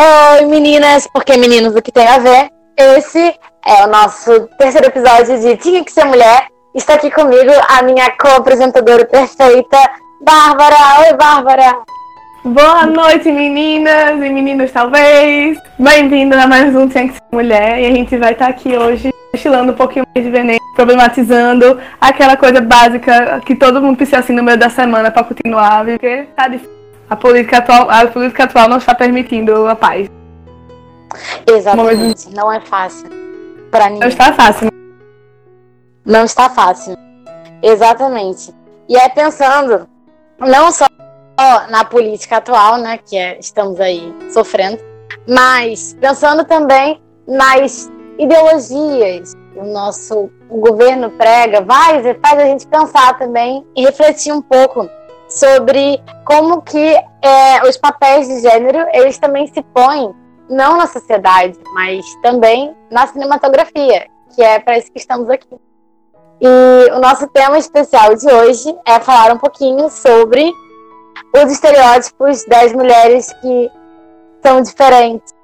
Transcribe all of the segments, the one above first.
Oi, meninas, porque meninos o que tem a ver? Esse é o nosso terceiro episódio de Tinha que Ser Mulher. Está aqui comigo a minha co-apresentadora perfeita, Bárbara. Oi, Bárbara. Boa noite, meninas e meninos, talvez. Bem-vindo a mais um Tinha que Ser Mulher. E a gente vai estar aqui hoje estilando um pouquinho mais de veneno, problematizando aquela coisa básica que todo mundo precisa assim no meio da semana para continuar, porque tá difícil. A política atual, a política atual não está permitindo a paz. Exatamente. Não é fácil para ninguém. Não está fácil. Não está fácil. Exatamente. E é pensando não só na política atual, né, que é, estamos aí sofrendo, mas pensando também nas ideologias que o nosso o governo prega, vai, faz a gente pensar também e refletir um pouco sobre como que é, os papéis de gênero eles também se põem não na sociedade, mas também na cinematografia, que é para isso que estamos aqui. E o nosso tema especial de hoje é falar um pouquinho sobre os estereótipos das mulheres que são diferentes.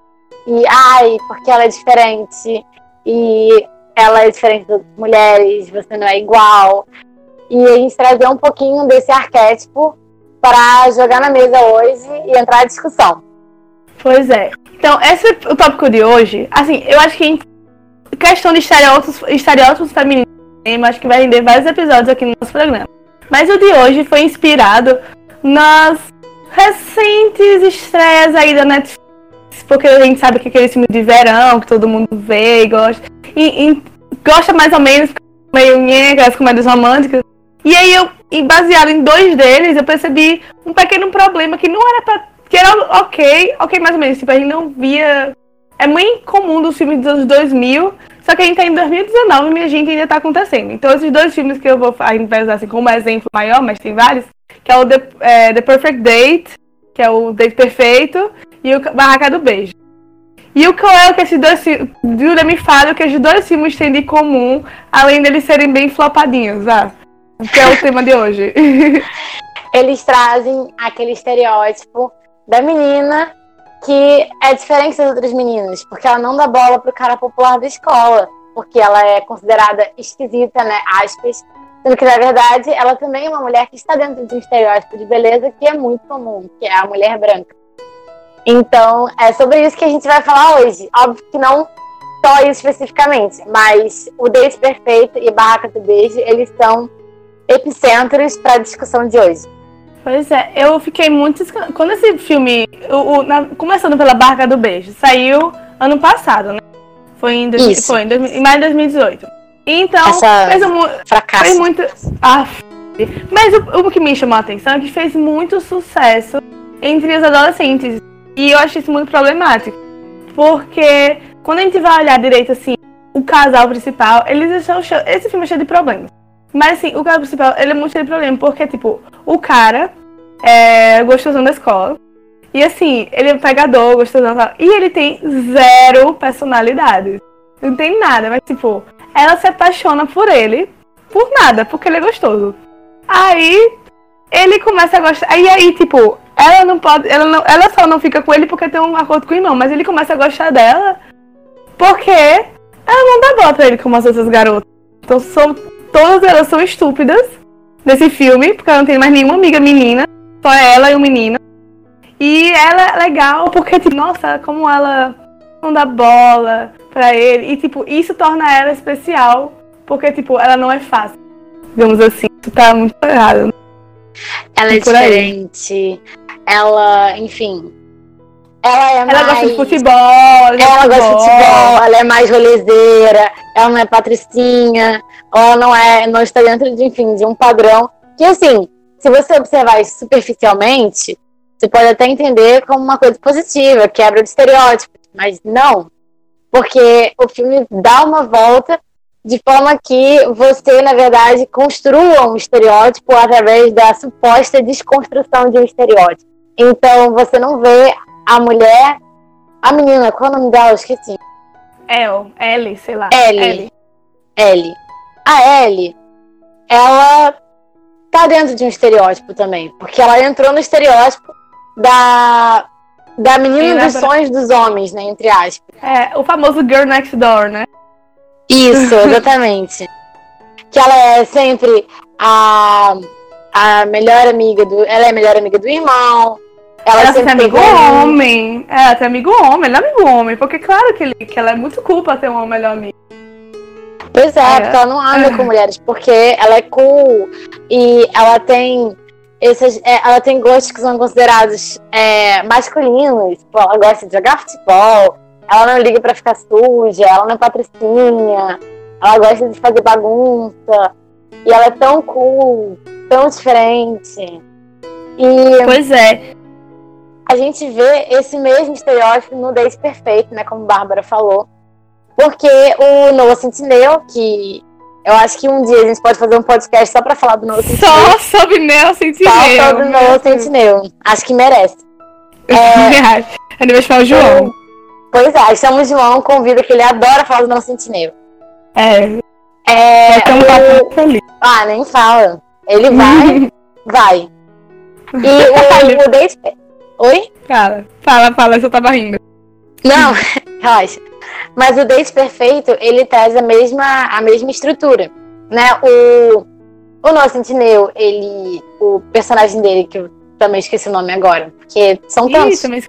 E ai, porque ela é diferente. E ela é diferente das mulheres, você não é igual e a gente trazer um pouquinho desse arquétipo para jogar na mesa hoje e entrar em discussão. Pois é. Então, esse é o tópico de hoje. Assim, eu acho que questão de estereótipos, estereótipos femininos, acho que vai render vários episódios aqui no nosso programa. Mas o de hoje foi inspirado nas recentes estreias aí da Netflix, porque a gente sabe que aquele filme de verão, que todo mundo vê e gosta. E, e gosta mais ou menos, meio negras, comédias românticas. E aí eu, baseado em dois deles, eu percebi um pequeno problema que não era pra. que era ok, ok mais ou menos, tipo, a gente não via. É muito comum dos filmes dos anos 2000, só que a gente tá em 2019 e minha gente ainda tá acontecendo. Então esses dois filmes que eu vou a gente vai usar assim como exemplo maior, mas tem vários, que é o The, é, The Perfect Date, que é o Date Perfeito, e o Barraca do Beijo. E o que é que esses dois Júlia me fala o que esses dois filmes têm de comum, além deles serem bem flopadinhos, ah que é o tema de hoje. Eles trazem aquele estereótipo da menina que é diferente das outras meninas, porque ela não dá bola pro cara popular da escola, porque ela é considerada esquisita, né? Aspas. Sendo que, na verdade, ela também é uma mulher que está dentro de um estereótipo de beleza que é muito comum, que é a mulher branca. Então, é sobre isso que a gente vai falar hoje. Óbvio que não só isso especificamente, mas o Date Perfeito e Barraca do Beijo, eles são epicentros para a discussão de hoje. Pois é, eu fiquei muito. Quando esse filme, o, o na, começando pela Barca do Beijo, saiu ano passado, né? Foi em, dois, foi em, dois, em maio de 2018. Então, Essa fez um, fracasso. Foi muito. Ah, mas o, o que me chamou a atenção é que fez muito sucesso entre os adolescentes. E eu achei isso muito problemático. Porque quando a gente vai olhar direito assim, o casal principal, eles estão. Esse filme é cheio de problemas. Mas assim, o cara principal, ele é muito de problema, porque, tipo, o cara é gostosão da escola. E assim, ele é pegador, gostosão tal. E ele tem zero personalidade. Não tem nada, mas tipo, ela se apaixona por ele por nada, porque ele é gostoso. Aí ele começa a gostar. E aí, tipo, ela não pode. Ela, não, ela só não fica com ele porque tem um acordo com o irmão, mas ele começa a gostar dela porque ela não dá bola pra ele como as outras garotas. Então são todas elas são estúpidas nesse filme, porque ela não tem mais nenhuma amiga menina, só ela e o menino. E ela é legal porque, tipo, nossa, como ela não dá bola pra ele. E, tipo, isso torna ela especial, porque, tipo, ela não é fácil. Digamos assim, isso tá muito errado. Ela é diferente. Ela, enfim, ela é ela mais. gosta de futebol. Ela, ela gosta de futebol, ela é mais rolezeira, ela não é patricinha, ou ela não é, não está dentro de, enfim, de um padrão. Que assim, se você observar isso superficialmente, você pode até entender como uma coisa positiva, quebra de estereótipos, mas não. Porque o filme dá uma volta de forma que você, na verdade, construa um estereótipo através da suposta desconstrução de um estereótipo. Então, você não vê a mulher. A menina, qual é o nome dela? Eu esqueci. El, Ellie, sei lá. Ellie. Ellie. A Ellie, ela tá dentro de um estereótipo também. Porque ela entrou no estereótipo da da menina dos sonhos dos homens, né? Entre aspas. É, o famoso Girl Next Door, né? Isso, exatamente. que ela é sempre a, a melhor amiga do. Ela é a melhor amiga do irmão. Ela, ela sempre tem amigo homem. É, ela tem amigo homem, ela é amigo homem. Porque claro que, ele, que ela é muito culpa ter um melhor amigo. Pois é, é, porque ela não anda é. com mulheres, porque ela é cool e ela tem esses, é, ela tem gostos que são considerados é, masculinos. Tipo, ela gosta de jogar futebol, ela não liga para ficar suja, ela não é patricinha, ela gosta de fazer bagunça. E ela é tão cool, tão diferente. E pois é. A gente vê esse mesmo estereótipo no Date Perfeito, né? Como a Bárbara falou. Porque o Noah Centineo, que eu acho que um dia a gente pode fazer um podcast só pra falar do Noah Centineo. Só sobre Neo Centineo. Só sobre Noah Centineo. Acho que merece. É, é aniversário João. Pois é, chama João, convida que ele adora falar do Noah Centineo. É. É. O... Feliz. Ah, nem fala. Ele vai, vai. E o, o date. Oi? Fala, fala, fala, eu tava rindo. Não, relaxa. Mas o Date Perfeito, ele traz a mesma, a mesma estrutura, né? O, o nosso Sentinel, ele... O personagem dele, que eu também esqueci o nome agora, porque são tantos. Isso, mas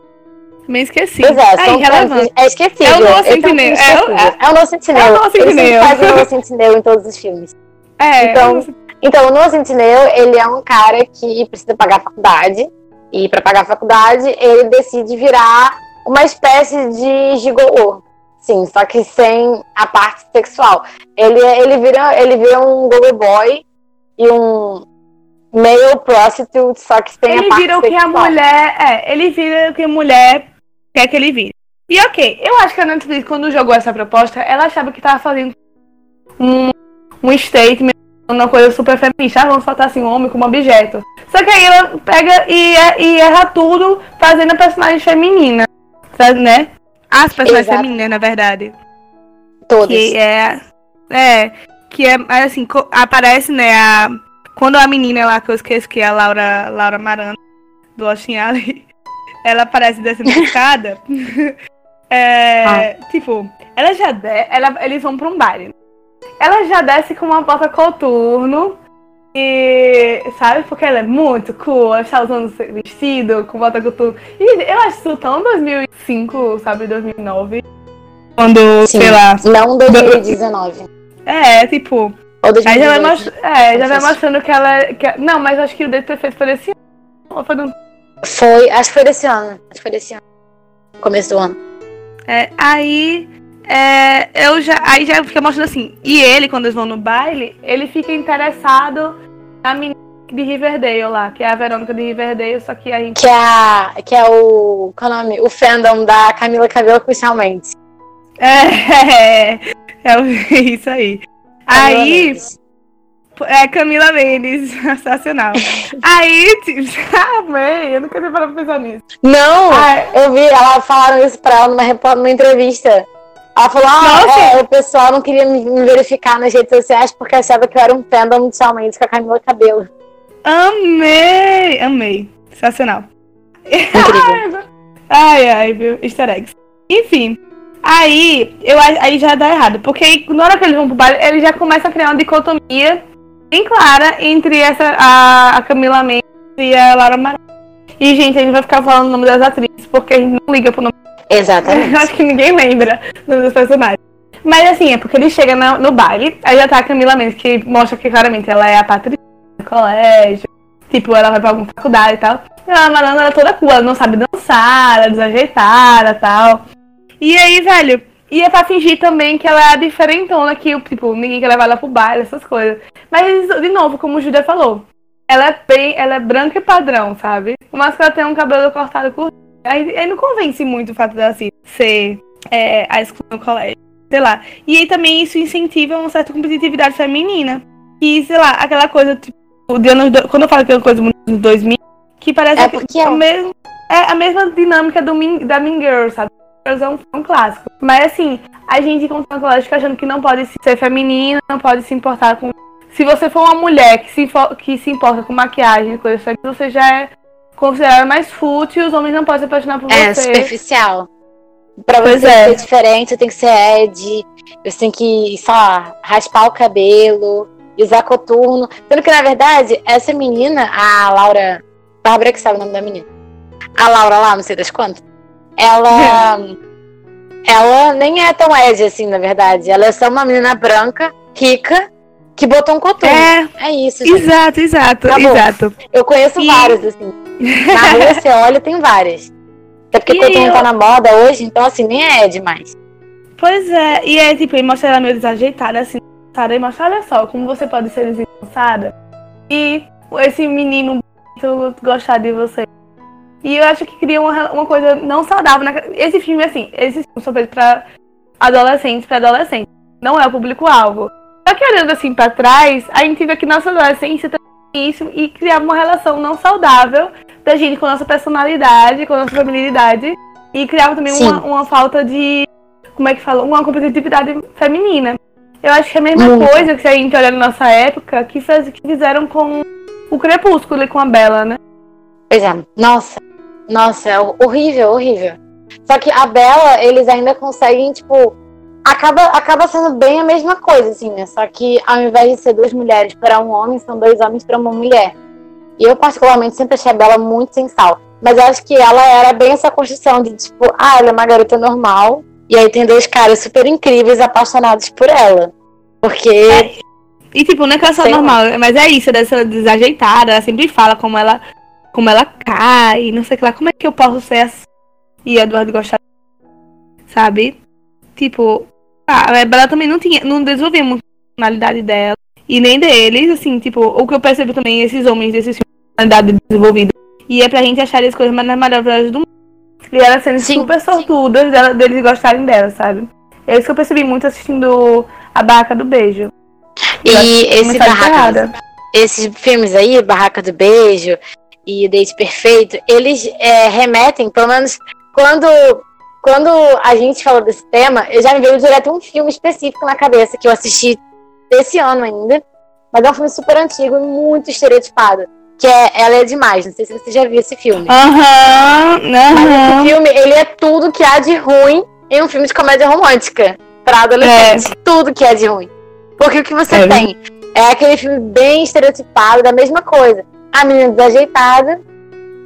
também esqueci. Pois é, são tantos. É esquecível. É o nosso Sentinel. É, é, é, o nosso Sentinel. É o nosso Sentinel. Faz o nosso Sentinel em todos os filmes. É. Então, então o nosso Sentinel, ele é um cara que precisa pagar a faculdade. E para pagar a faculdade, ele decide virar uma espécie de gigolô. Sim, só que sem a parte sexual. Ele, ele, vira, ele vira um gogo boy e um male prostitute, só que sem ele a parte vira o que a mulher. É, ele vira o que a mulher quer que ele vire. E ok, eu acho que a Netflix, quando jogou essa proposta, ela achava que tava fazendo um, um statement, uma coisa super feminista. Ah, vamos faltar assim um homem como objeto. Só que aí ela pega e, e erra tudo fazendo a personagem feminina. Né? As personagens Exato. femininas, na verdade. Todas. Que é. É. Que é assim, aparece, né, a. Quando a menina lá que eu esqueço, que é a Laura, Laura Marano, do Austin Alley, ela aparece descendo a escada. é, ah. Tipo, ela já de, ela, eles vão pra um baile. Ela já desce com uma bota coturno e, sabe, porque ela é muito cool, ela está usando vestido com bota coturno. E eu acho isso tão 2005, sabe, 2009. Quando, Sim, sei lá. Não 2019. É, tipo. Ou 2018, aí já vai, most... é, já vai mostrando que ela. Que... Não, mas acho que o Date Perfeito foi desse ano. Foi, do... foi, acho que foi desse ano. Acho que foi desse ano. Começo do ano. É, aí é, eu já, aí já fica mostrando assim. E ele, quando eles vão no baile, ele fica interessado na menina de Riverdale lá, que é a Verônica de Riverdale, só que a gente. Que é, a, que é o. Qual é o nome? O fandom da Camila Cabelo com o Mendes. É, é, é isso aí. Camila aí. Mendes. É Camila Mendes, sensacional. aí, tipo, amei, eu nunca tinha parado pra pensar nisso. Não, eu vi, ela falaram isso pra ela numa, numa entrevista. Ela falou, ah, é, o pessoal não queria me, verificar nas redes sociais porque achava que eu era um fandom inicialmente com a Camila Cabelo. Amei! Amei. Sensacional. Ai, ai, viu? Easter eggs. Enfim. Aí, eu, aí já dá errado. Porque na hora que eles vão pro baile, eles já começam a criar uma dicotomia bem clara entre essa, a, a Camila Mendes e a Laura Mara. E, gente, a gente vai ficar falando o nome das atrizes, porque a gente não liga pro nome Exatamente. Eu acho que ninguém lembra dos personagens. Mas assim, é porque ele chega no, no baile, aí já tá a Camila Mendes, que mostra que claramente ela é a Patrícia do colégio. Tipo, ela vai pra alguma faculdade e tal. E malandra, ela é toda cool, ela não sabe dançar, ela é desajeitada e tal. E aí, velho, e é pra fingir também que ela é a diferentona, que, tipo, ninguém quer levar ela pro baile, essas coisas. Mas, de novo, como o Júlia falou, ela é bem, ela é branca e padrão, sabe? Mas que ela tem um cabelo cortado curto Aí, aí não convence muito o fato dela assim, ser é, a escola no colégio. Sei lá. E aí também isso incentiva uma certa competitividade feminina. E, sei lá, aquela coisa, tipo, de anos, quando eu falo que é uma coisa muito dos 2000, que parece é porque que é, o mesmo, é a mesma dinâmica do da Mean Girl, sabe? É um, um clássico. Mas assim, a gente encontra no colégio achando que não pode ser feminina, não pode se importar com. Se você for uma mulher que se, que se importa com maquiagem e coisas assim, você já é considerada mais fútil os homens não podem se apaixonar por É, você. superficial. Pra Pois você é. ser diferente, você tem que ser Ed. Você tem que, sei lá, raspar o cabelo, usar coturno. Sendo que, na verdade, essa menina, a Laura. Bárbara que sabe o nome da menina. A Laura lá, não sei das quantas. Ela. ela nem é tão Ed assim, na verdade. Ela é só uma menina branca, rica, que botou um coturno. É, É, isso, gente. exato, exato, exato. Eu conheço E- várias, assim. Na rua você olha, tem várias. Até porque E coturno eu- tá na moda hoje, então assim, nem é Ed mais. Pois é, e é tipo, e mostra ela meio desajeitada, assim? E mostra, olha só, como você pode ser desengonçada e esse menino bonito gostar de você. E eu acho que cria uma, uma coisa não saudável. Na... Esse filme, assim, esse filme são feitos pra adolescentes, pra adolescentes. Não é o público-alvo. Só que olhando assim pra trás, a gente vê que nossa adolescência também isso e criava uma relação não saudável da gente com a nossa personalidade, com a nossa feminilidade. E criava também uma, uma falta de. Como é que fala? Uma competitividade feminina. Eu acho que é a mesma Muito. coisa que a gente olha na nossa época, que, fez, que fizeram com o Crepúsculo e com a Bela, né? Pois é, nossa, nossa, é horrível, horrível. Só que a Bela, eles ainda conseguem, tipo, acaba, acaba sendo bem a mesma coisa, assim, né? Só que ao invés de ser duas mulheres para um homem, são dois homens para uma mulher. E eu, particularmente, sempre achei a Bela muito sem sal. Mas eu acho que ela era bem essa construção de, tipo, ah, ela é uma garota normal. E aí tem dois caras super incríveis apaixonados por ela. Porque. E tipo, não é que ela só Sei lá. normal, mas é isso, dessa desajeitada, ela sempre fala como ela, como ela cai, não sei o que lá, como é que eu posso ser assim? E Eduardo gostar, sabe? Tipo, a Bela também não tinha, não desenvolvia muito a personalidade dela, e nem deles, assim, tipo, o que eu percebo também, esses homens desses personalidade desenvolvida, e é pra gente achar as coisas mais maravilhosas do mundo. E elas sendo Sim, super sortudas dela- deles gostarem dela, sabe? É isso que eu percebi muito assistindo A Barraca do Beijo. E esse barraca, esses filmes aí, Barraca do Beijo e Date Perfeito, eles é, remetem, pelo menos quando, quando a gente falou desse tema, eu já me veio direto um filme específico na cabeça que eu assisti esse ano ainda, mas é um filme super antigo e muito estereotipado, que é Ela é Demais, não sei se você já viu esse filme. Aham, Mas esse aham. filme, ele é tudo que há de ruim em um filme de comédia romântica pra adolescente. Tudo que é de ruim. Porque o que você É. tem é aquele filme bem estereotipado da mesma coisa. A menina desajeitada,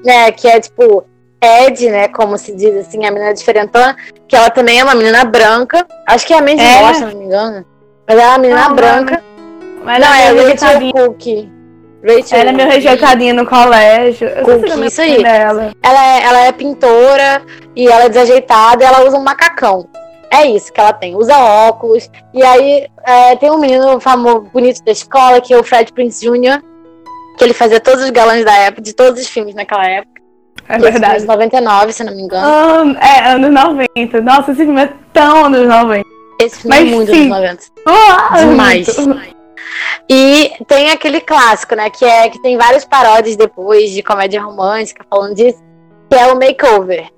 né, que é tipo Ed, né, como se diz assim, a menina diferentona, que ela também é uma menina branca. Acho que é a Mandy É. Moore, se não me engano. Mas ela é uma menina branca. Mas Não, é é Rachel rejeitadinha. Cook. Rachel Ela é meio rejeitadinha no colégio. Eu Cook, sei se isso é aí. dela. Ela é, ela é pintora e ela é desajeitada e ela usa um macacão. É isso que ela tem. Usa óculos. E aí é, tem um menino famoso, bonito da escola, que é o Fred Prince Jr., que ele fazia todos os galãs da época, de todos os filmes naquela época. É Esse filme verdade. de 99, se não me engano. An- é, anos 90. Nossa, esse filme é tão anos 90. Esse filme mas é muito sim. anos 90. Ah, Demais. muito. E tem aquele clássico, né? Que é que tem várias paródias depois de comédia romântica falando disso, que é o makeover.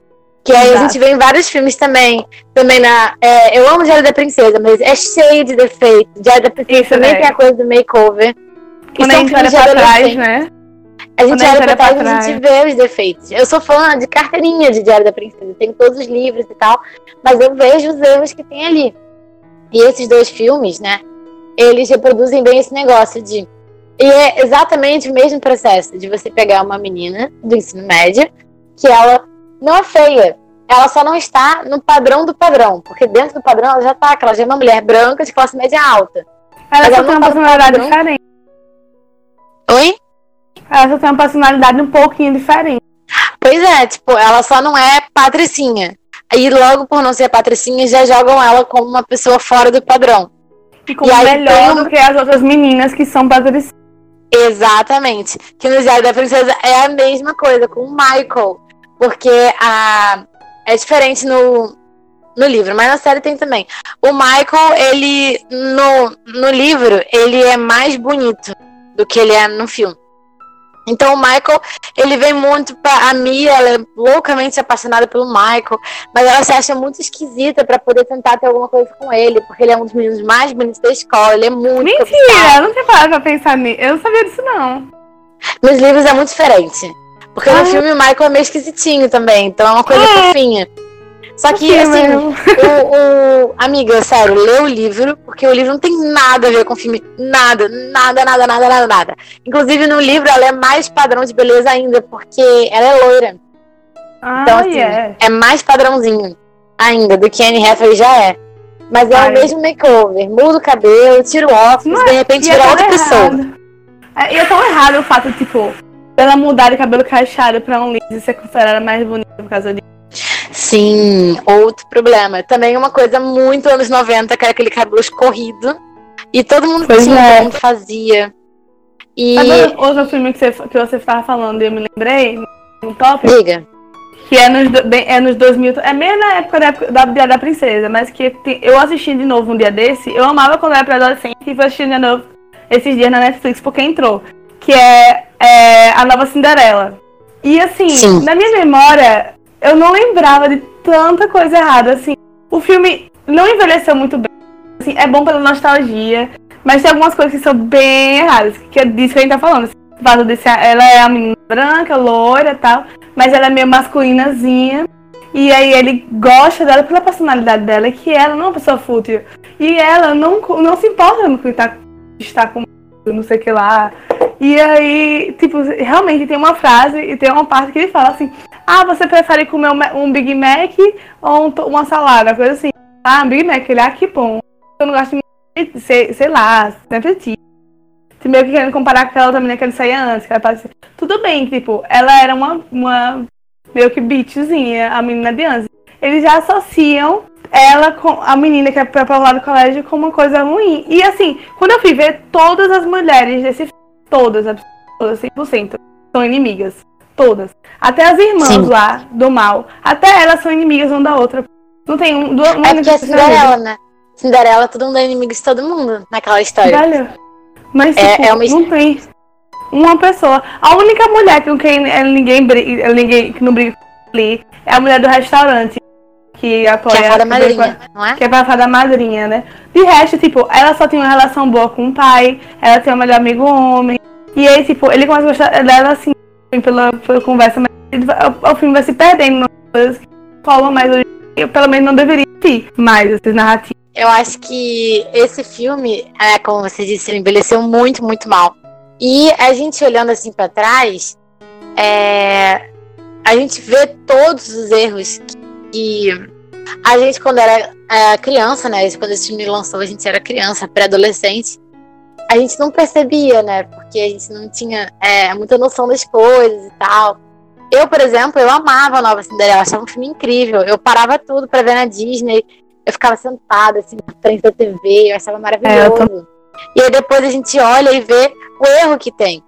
Que aí a Exato. gente vê em vários filmes também. Também na. é, eu amo Diário da Princesa, mas é cheio de defeitos. Diário da Princesa Isso, também né? tem a coisa do makeover. E Quando a gente olha pra trás, né? A gente olha pra trás e a gente vê os defeitos. Eu sou fã de carteirinha de Diário da Princesa. Tenho todos os livros e tal. Mas eu vejo os erros que tem ali. E esses dois filmes, né? Eles reproduzem bem esse negócio de. E é exatamente o mesmo processo de você pegar uma menina do ensino médio, que ela não é feia. Ela só não está no padrão do padrão. Porque dentro do padrão ela já tá, que ela já é uma mulher branca de classe média alta. Ela só ela tem uma tá personalidade padrão. diferente. Oi? Ela só tem uma personalidade um pouquinho diferente. Pois é, tipo, ela só não é patricinha. Aí logo por não ser patricinha, já jogam ela como uma pessoa fora do padrão. Como E melhor do que as outras meninas que são patricinhas. Exatamente. Que no Diário da Princesa é a mesma coisa com o Michael. Porque a... é diferente no, no livro, mas na série tem também. O Michael, ele, no, no livro, ele é mais bonito do que ele é no filme. Então o Michael, ele vem muito pra. A Mia, ela é loucamente apaixonada pelo Michael, mas ela se acha muito esquisita pra poder tentar ter alguma coisa com ele, porque ele é um dos meninos mais bonitos da escola, ele é muito. Mentira, eu não tinha parado pra pensar nisso. Eu não sabia disso, não. Nos livros é muito diferente. Porque ah. no filme o Michael é meio esquisitinho também, então é uma coisa é. fofinha. Só que, assim, o, o, amiga, sério, lê o livro, porque o livro não tem nada a ver com o filme. Nada, nada, nada, nada, nada, nada. Inclusive, no livro, ela é mais padrão de beleza ainda, porque ela é loira. Ah, então, assim, yeah. é mais padrãozinho ainda do que Anne Hathaway já é. Mas é Ai. o mesmo makeover. Muda o cabelo, tira o óculos, não de repente vira é outra errado. pessoa. É, e é tão errado o fato, tipo, dela mudar de cabelo cacheado pra um liso e ser considerada mais bonita por causa disso. Sim, outro problema. Também uma coisa muito anos 90, que era aquele cabelo escorrido. E todo mundo pois tinha, é. todo mundo fazia. E... Agora, outro filme que você, que você estava falando e eu me lembrei, um top. Diga. Que é nos, bem, é nos 2000, é meio na época da, da, da, da Princesa, mas que tem, eu assisti de novo um dia desse. Eu amava quando eu era adolescente e fui assistindo de novo esses dias na Netflix porque entrou. Que é, é a nova Cinderela. E assim, Sim. na minha memória, eu não lembrava de tanta coisa errada, assim. O filme não envelheceu muito bem. Assim, é bom pela nostalgia, mas tem algumas coisas que são bem erradas, que é disso que a gente tá falando. Assim, desse, ela é a menina branca, loira tal, mas ela é meio masculinazinha. E aí ele gosta dela pela personalidade dela, que ela não é uma pessoa fútil. E ela não, não se importa com estar, estar com não sei o que lá. E aí, tipo, realmente tem uma frase e tem uma parte que ele fala assim: Ah, você prefere comer um Big Mac ou um, uma salada? Coisa assim. Ah, um Big Mac. Ele, ah, que bom. Eu não gosto de, sei, sei lá, sempre tive. Meio que querendo comparar com aquela outra menina que ele saía antes, que ela parecia. Tudo bem, tipo, ela era uma, uma meio que bitchzinha, a menina de antes. Eles já associam ela com a menina que é pra lá do colégio com uma coisa ruim. E assim, quando eu fui ver todas as mulheres desse filme, todas, todas, 100%, são inimigas. Todas. Até as irmãs Sim. lá do mal. Até elas são inimigas uma da outra. Não tem um. Duas, uma é porque é Cinderela, né? Cinderela, todo mundo é inimigo de todo mundo naquela história. Valeu. Mas é, tipo, é uma... não tem uma pessoa. A única mulher com quem ninguém, briga, ninguém que não briga ali é a mulher do restaurante. Que apoia. Que é a fada madrinha, não é? Que é a fada madrinha, né? De resto, tipo, ela só tem uma relação boa com o pai, ela tem um melhor amigo homem. E aí, tipo, ele começa a gostar dela assim, pela, pela conversa, mas o, o filme vai se perdendo nas coisas que falam mais hoje. Eu, pelo menos, não deveria ter mais essas narrativas. Eu acho que esse filme, é, como você disse, ele envelheceu muito, muito mal. E a gente olhando assim para trás, é, a gente vê todos os erros que a gente, quando era é, criança, né? Quando esse filme lançou, a gente era criança, pré-adolescente. A gente não percebia, né? Porque a gente não tinha é, muita noção das coisas e tal. Eu, por exemplo, eu amava a Nova Cinderela, achava um filme incrível. Eu parava tudo para ver na Disney eu ficava sentada assim na frente da TV, eu achava maravilhoso. É, tô... E aí depois a gente olha e vê o erro que tem.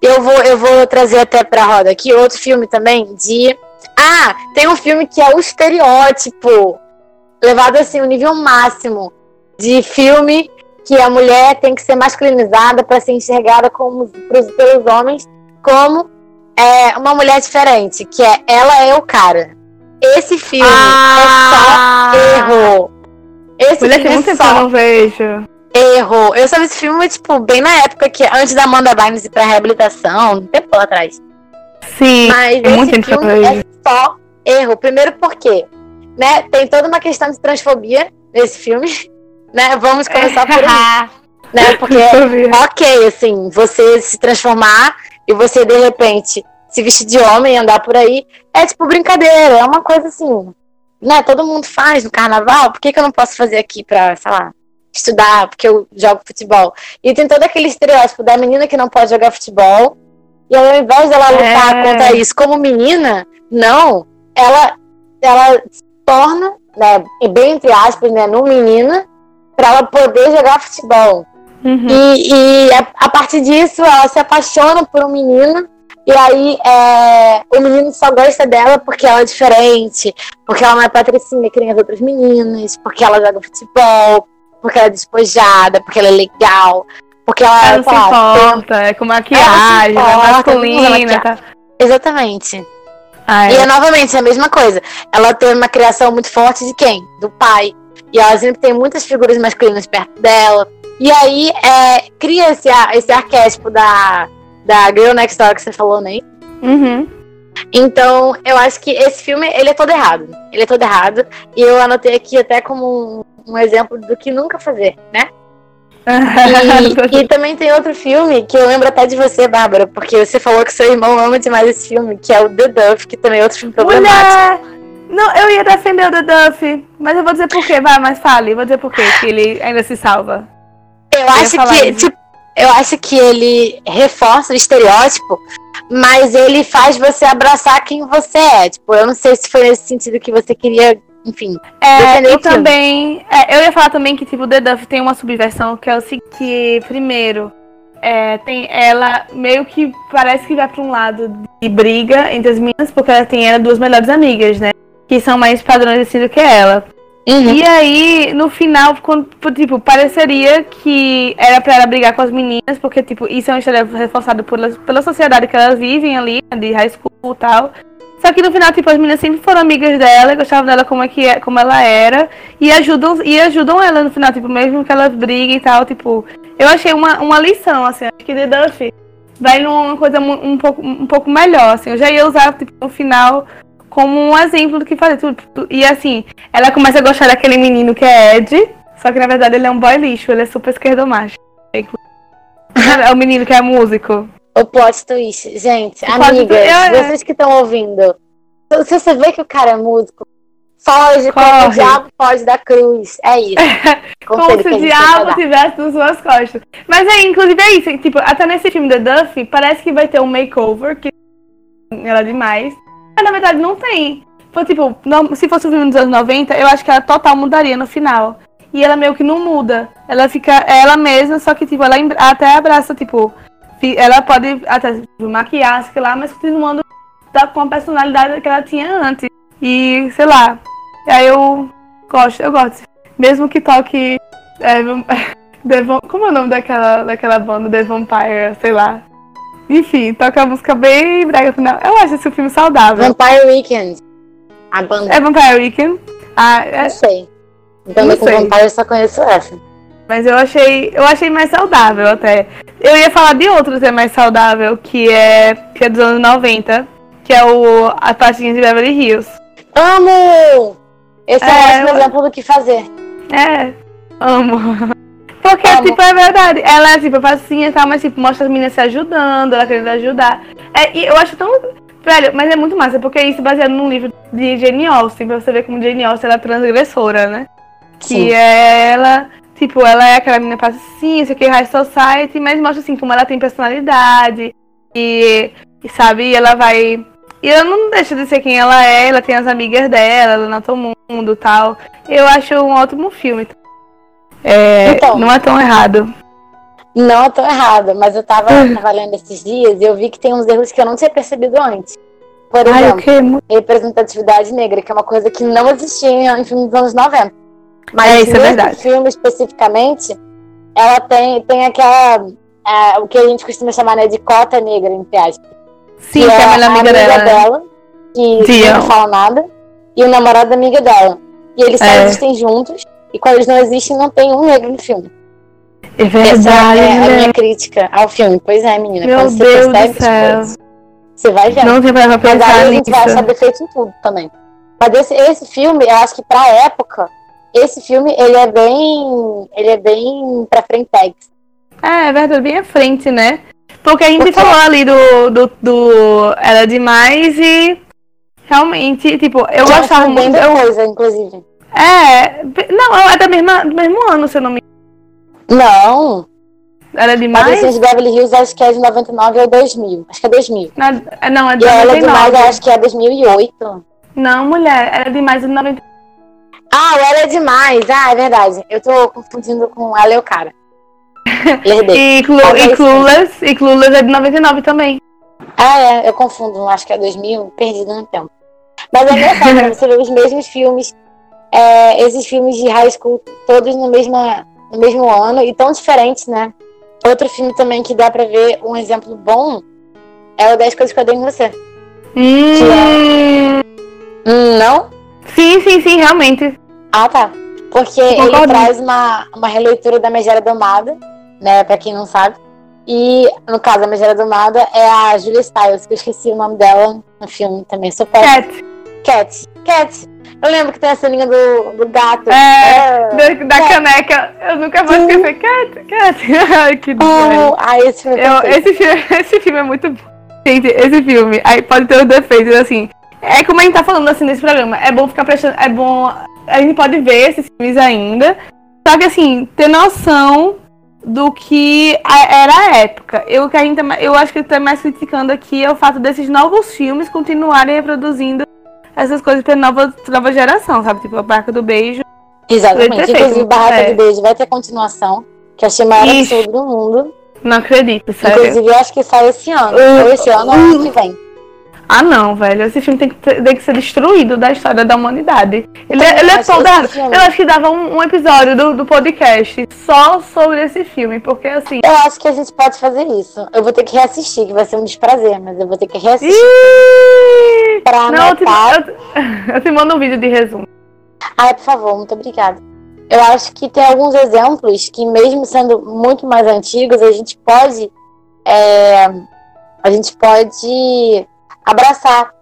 Eu vou, eu vou trazer até pra roda aqui outro filme também de. Ah, tem um filme que é o estereótipo, levado assim, o nível máximo de filme que a mulher tem que ser masculinizada para ser enxergada como pelos homens como é, uma mulher diferente, que é ela é o cara. Esse filme ah! é só erro. Esse Mulher, filme é só não vejo. erro. Eu só vi esse filme, tipo, bem na época que antes da Amanda Bynes ir pra reabilitação, um tempo atrás. Sim. Mas esse filme é só erro. Primeiro porque, né, tem toda uma questão de transfobia nesse filme, né? Vamos começar por aí. né? Porque, ok, assim, você se transformar e você de repente se vestir de homem e andar por aí. É tipo brincadeira, é uma coisa assim, né? Todo mundo faz no carnaval, por que, que eu não posso fazer aqui pra, sei lá, estudar, porque eu jogo futebol? E tem todo aquele estereótipo da menina que não pode jogar futebol, e ao invés dela lutar é. contra isso como menina, não, ela, ela se torna, né, bem entre aspas, né, no menina, para ela poder jogar futebol. Uhum. E, e a, a, partir disso, ela se apaixona por um menino e aí é, o menino só gosta dela porque ela é diferente, porque ela não é patricinha que nem as outras meninas, porque ela joga futebol, porque ela é despojada, porque ela é legal, porque ela, ela não se importa, é com maquiagem, é masculina. Tá? Exatamente. Ah, é. E é novamente a mesma coisa. Ela tem uma criação muito forte de quem? Do pai. E ela sempre tem muitas figuras masculinas perto dela. E aí é, cria esse, esse arquétipo da da Girl Next Door que você falou, né? Uhum. Então, eu acho que esse filme, ele é todo errado. Ele é todo errado. E eu anotei aqui até como um, um exemplo do que nunca fazer, né? E, e, também tem outro filme que eu lembro até de você, Bárbara, porque você falou que seu irmão ama demais esse filme, que é o The Duff, que também é outro filme problemático. Mulher! Não, eu ia defender o The Duff, mas eu vou dizer por quê, vai, mas fale, vou dizer por quê, que ele ainda se salva. Eu, acho que, tipo, eu acho que ele reforça o estereótipo, mas ele faz você abraçar quem você é. Tipo, eu não sei se foi nesse sentido que você queria enfim. É, e também. É, eu ia falar também que, tipo, The Duff tem uma subversão que é o seguinte, que, primeiro, é, tem ela meio que parece que vai pra um lado de briga entre as meninas, porque ela tem ela duas melhores amigas, né? Que são mais padrões assim do que ela. Uhum. E aí, no final, quando, tipo, pareceria que era pra ela brigar com as meninas, porque, tipo, isso é uma história reforçada por, pela sociedade que elas vivem ali, de high school e tal. Só que no final, tipo, as meninas sempre foram amigas dela, gostavam dela como, é que é, como ela era, e ajudam, e ajudam ela no final, tipo, mesmo que elas briguem e tal, tipo. Eu achei uma, uma lição, assim, acho que The Duff vai numa coisa um, pouco, um pouco melhor, assim. Eu já ia usar, tipo, no final como um exemplo do que fazer. Tudo, E assim, ela começa a gostar daquele menino que é Ed, só que na verdade ele é um boy lixo, ele é super esquerdo macho. É o menino que é músico. O plot twist. Gente, o amigas, é, é. vocês que estão ouvindo, se você vê que o cara é músico, foge como o diabo foge da cruz. É isso. como se o diabo tivesse nas suas costas. Mas é, inclusive é isso. Tipo, até nesse filme da Duffy, parece que vai ter um makeover, que ela é demais. Mas na verdade não tem. Foi, tipo, não, se fosse um filme dos anos 90, eu acho que ela total mudaria no final. E ela meio que não muda. Ela fica ela mesma, só que, tipo, ela até abraça, tipo, ela pode até tipo, maquiar, sei lá, mas continuando com a personalidade que ela tinha antes. E, sei lá. Aí eu gosto, eu gosto. Mesmo que toque. É, como é o nome daquela, daquela banda The Vampire, sei lá. Enfim, toca a música bem brega final. Eu acho esse filme saudável. Vampire Weekend. A banda. É Vampire Weekend? Ah, é... Não sei. Banda com Vampire eu só conheço essa. Mas eu achei, eu achei mais saudável até. Eu ia falar de outro que é mais saudável, que é, que é dos anos 90, que é o A Pastinha de Beverly Hills. Amo! Esse é, é um ótimo eu... exemplo do que fazer. É, amo. Porque, amo. tipo, é verdade. Ela é, tipo, passinha e tal, mas, tipo, mostra as meninas se ajudando, ela querendo ajudar. É, e eu acho tão... Velho, mas é muito massa, porque é isso baseado num livro de Jane Austen, pra você ver como Jane Austen ela é transgressora, né? Sim. Que é ela Tipo, ela é aquela menina paciência, isso aqui, high society, mas mostra assim como ela tem personalidade e, e sabe, ela vai. E ela não deixa de ser quem ela é, ela tem as amigas dela, ela nota o mundo tal. Eu acho um ótimo filme. É, então, não é tão errado. Não é tão errado, mas eu tava, tava lendo esses dias e eu vi que tem uns erros que eu não tinha percebido antes. Por exemplo, Ai, representatividade negra, que é uma coisa que não existia em filmes dos anos 90. Mas é, isso é verdade. filme especificamente, ela tem, tem aquela. É, o que a gente costuma chamar né, de cota negra, entre aspas. Sim, que, é a melhor amiga, amiga dela. dela que Tia. não fala nada. E o namorado da amiga dela. E eles só é. existem juntos. E quando eles não existem, não tem um negro no filme. É verdade. Essa é a minha crítica ao filme. Pois é, menina. Meu quando Deus você percebe do céu. Coisas, você vai ver. Não tem pra pensar Mas aí a gente vai achar defeito em tudo também. Mas esse, esse filme, eu acho que pra época, esse filme, ele é bem. Ele é bem pra frente. É, é verdade, bem à frente, né? Porque a gente Porque... falou ali do, do, do Era Demais e realmente, tipo, eu Já gostava muito. Eu... coisa, inclusive. É. Não, é da mesma, do mesmo ano, se eu não me Não. Era demais? Patricinha de Beverly Hills acho que é de 99 ou 2000. Acho que é 2000. Não, é, não é de e 99. ela é demais, acho que é 2008. Não, mulher, era demais de 99. Ah, ela é demais. Ah, é verdade. Eu tô confundindo com ela e o cara. e, Clu e, Clueless, e Clueless é de 99 também. Ah, é. Eu confundo. Acho que é 2000. Perdido no tempo. Mas é engraçado né? você ver os mesmos filmes. É, esses filmes de high school, todos no mesmo, no mesmo ano e tão diferentes, né? Outro filme também que dá pra ver um exemplo bom é o 10 Coisas que eu dei em você. Hum. É... Hum, não? Sim, sim, sim, realmente. Ah, tá. Porque ele traz uma, uma releitura da Megera Domada, né? Pra quem não sabe. E, no caso, a Megera Domada é a Julia Stiles, que eu esqueci o nome dela no filme também. Sou Cat. Cat. Cat. Eu lembro que tem a ceninha do, do gato. É, é da, da caneca. Eu nunca vou esquecer. Cat, Cat. Ai, que oh, ah, esse filme, é eu, esse filme Esse filme é muito bom. Gente, esse filme, aí pode ter os defeitos, assim. É como a gente tá falando assim nesse programa. É bom ficar prestando. É bom. A gente pode ver esses filmes ainda. Só que assim, ter noção do que era a época. Eu, que a tá eu acho que está mais criticando aqui é o fato desses novos filmes continuarem reproduzindo essas coisas para nova, nova geração, sabe? Tipo a Barca do Beijo. Exatamente. Inclusive, Barraca é. do Beijo vai ter continuação, que achei maior absurdo do mundo. Não acredito, sério. Inclusive, eu acho que sai esse ano. Uh, ou esse ano uh, ou ano que vem. Ah, não, velho. Esse filme tem que, tem que ser destruído da história da humanidade. Ele, é, ele é soldado. Eu acho que dava um, um, episódio do, do podcast só sobre esse filme, porque assim. Eu acho que a gente pode fazer isso. Eu vou ter que reassistir, que vai ser um desprazer, mas eu vou ter que reassistir. Ih! Pra não, eu te, eu, eu te mando um vídeo de resumo. Ai, por favor, muito obrigada. Eu acho que tem alguns exemplos que, mesmo sendo muito mais antigos, a gente pode. É, a gente pode abraçar.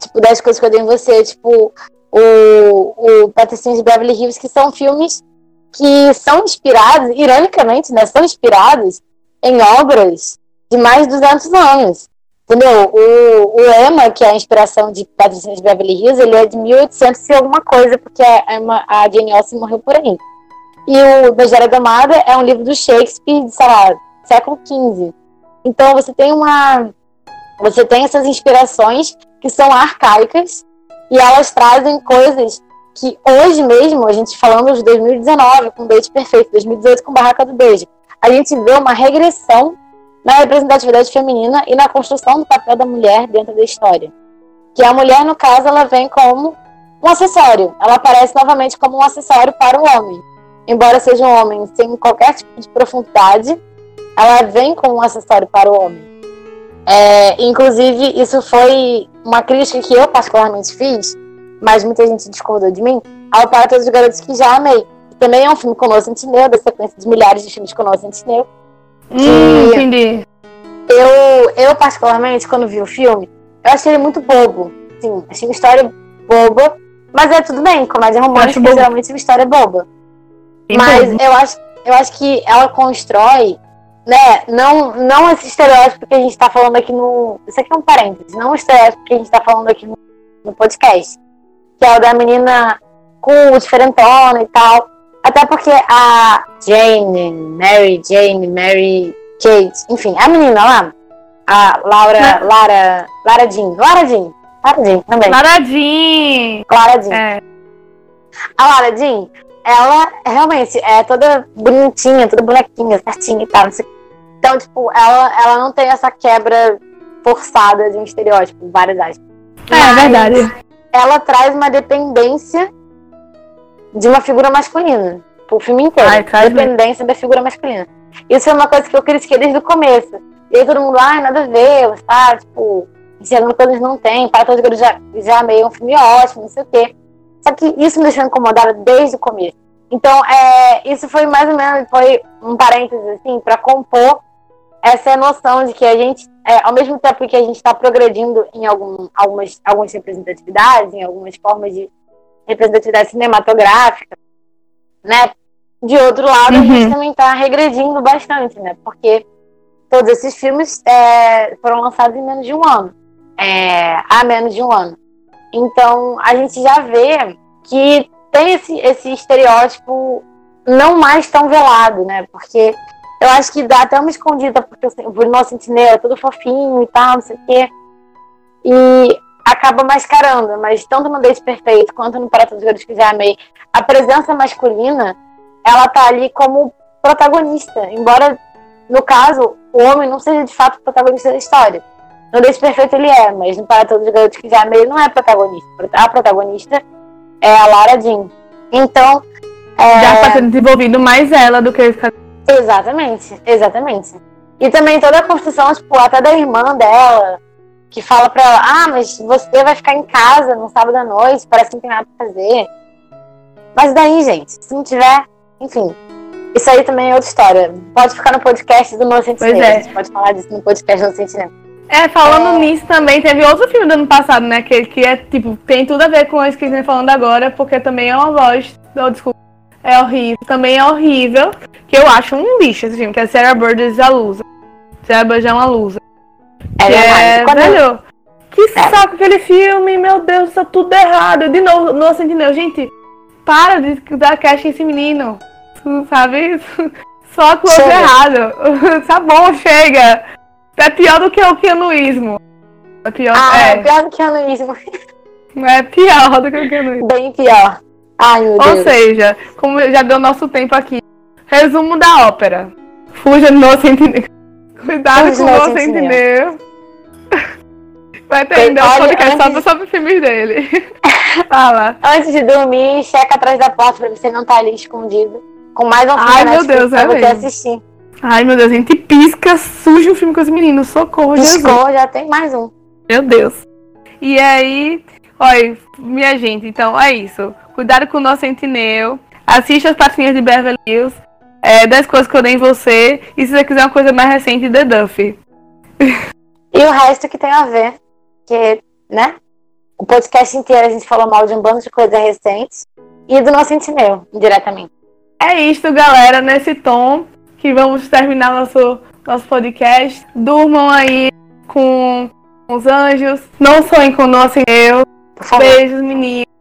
Tipo, das coisas que eu dei em você, tipo, o, o Patricinho de Beverly Hills, que são filmes que são inspirados, ironicamente, né, são inspirados em obras de mais de 200 anos. Entendeu? O, o Emma, que é a inspiração de Patricinha de Beverly Hills, ele é de 1800 e alguma coisa, porque a, Emma, a Jane Austen morreu por aí. E o Megera Gamada é um livro do Shakespeare, de, sei lá, século XV. Então você tem uma você tem essas inspirações que são arcaicas e elas trazem coisas que hoje mesmo, a gente falando de 2019 com Date Perfeito, 2018 com Barraca do Beijo, a gente vê uma regressão na representatividade feminina e na construção do papel da mulher dentro da história. Que a mulher, no caso, ela vem como um acessório. Ela aparece novamente como um acessório para o homem. Embora seja um homem sem qualquer tipo de profundidade, ela vem como um acessório para o homem. É, inclusive, isso foi uma crítica que eu particularmente fiz, mas muita gente discordou de mim, ao Para Todos os Garotos que Já Amei. Também é um filme com Noah Centineo, da sequência de milhares de filmes com Noah Centineo. Hum, entendi. Eu, eu, particularmente, quando vi o filme, eu achei ele muito bobo. Sim, achei uma história boba, mas é tudo bem, comédia romântica é geralmente uma história boba. Mas eu acho, eu acho que ela constrói né, não, não esse estereótipo que a gente está falando aqui no. Isso aqui é um parênteses, não o estereótipo que a gente está falando aqui no, no, podcast. Que é o da menina cool, diferentona e tal. Até porque a Jane, Mary Jane, Mary Kate, enfim, a menina lá, a Laura, não. Lara, Lara Jean, Lara Jean, Lara Jean também. Lara Jean. Lara Jean. É. A Lara Jean, ela realmente é toda bonitinha, toda bonequinha, certinha e tal. Então, tipo, ela, ela não tem essa quebra forçada de um estereótipo, várias aspas. É, é verdade. Ela traz uma dependência de uma figura masculina. O filme inteiro. Ai, dependência da figura masculina. Isso é uma coisa que eu critiquei desde o começo. E aí todo mundo, ai, nada a ver, tá? Tipo, enxergando coisas não tem, para todos os já, já amei um filme ótimo, não sei o quê. Só que isso me deixou incomodada desde o começo. Então, é, isso foi mais ou menos, foi um parênteses, assim, para compor essa noção de que a gente, é, ao mesmo tempo que a gente está progredindo em algum, algumas, algumas representatividades, em algumas formas de representatividade cinematográfica, né? De outro lado, uhum. a gente uhum. também está regredindo bastante, né? Porque todos esses filmes é, foram lançados em menos de um ano. É, há menos de um ano. Então, a gente já vê que tem esse, esse estereótipo não mais tão velado, né? Porque eu acho que dá até uma escondida, porque o nosso sentinela é todo fofinho e tal, não sei o quê. E acaba mascarando, mas tanto no Date Perfeito quanto no Prato dos Garotos que já amei, a presença masculina, ela tá ali como protagonista, embora no caso o homem não seja de fato protagonista da história. No Date Perfeito ele é, mas no Para Todos os Garotos que Já Amei ele não é protagonista. A protagonista é a Lara Jean. Então. É... Já está sendo desenvolvido mais ela do que. Exatamente, exatamente. E também toda a construção, tipo, até da irmã dela, que fala pra ela: ah, mas você vai ficar em casa no sábado à noite, parece que não tem nada pra fazer. Mas daí, gente, se não tiver, enfim. Isso aí também é outra história. Pode ficar no podcast do Pois Cinema. é. A gente pode falar disso no podcast do Inocente Cinema. É, falando É. nisso também, teve outro filme do ano passado, né? Que, que é, tipo, tem tudo a ver com isso que a gente tá falando agora, porque também é uma voz. Oh, desculpa. É horrível. Também é horrível. Que eu acho um lixo esse filme, que é Sarah Burgess a Lusa. Sarah Burgess é uma lusa. É que é, eu- velho, que É. saco aquele filme, meu Deus, tá tudo errado. De novo, no Sentinel, gente, para de dar cash nesse menino. Sabe? Só com o Chega. errado. tá bom, chega. É pior do que o Keanuísmo. É pior, Ah, é é, pior do que o anuísmo. é pior do que o Keanuísmo. Bem pior. Ai, meu Ou Deus. seja, como já deu nosso tempo aqui, resumo da ópera. Fuja do nosso Sentinel. Cuidado Fuja com o nosso nosso Sentinel. Vai ter ainda um podcast só antes- sobre filmes dele. Fala. Antes de dormir, checa atrás da porta pra você não estar ali escondido. Com mais um filme Ai, meu Deus, pra é você mesmo. assistir. Ai, meu Deus, a gente pisca, suja o filme com os meninos. Socorro, Jesus. Piscou, já tem mais um. Meu Deus. E aí, olha, minha gente, então é isso. Cuidado com o nosso sentinel. Assista as patinhas de Beverly Hills. É, 10 coisas que eu dei em você. E se você quiser uma coisa mais recente, The Duffy. E o resto que tem a ver. Que, né? O podcast inteiro a gente falou mal de um bando de coisas recentes. E do nosso Sentinel, indiretamente. É isto, galera, nesse tom que vamos terminar nosso, nosso podcast. Durmam aí com os anjos. Não sonhem com o nosso eu. Beijos, meninos.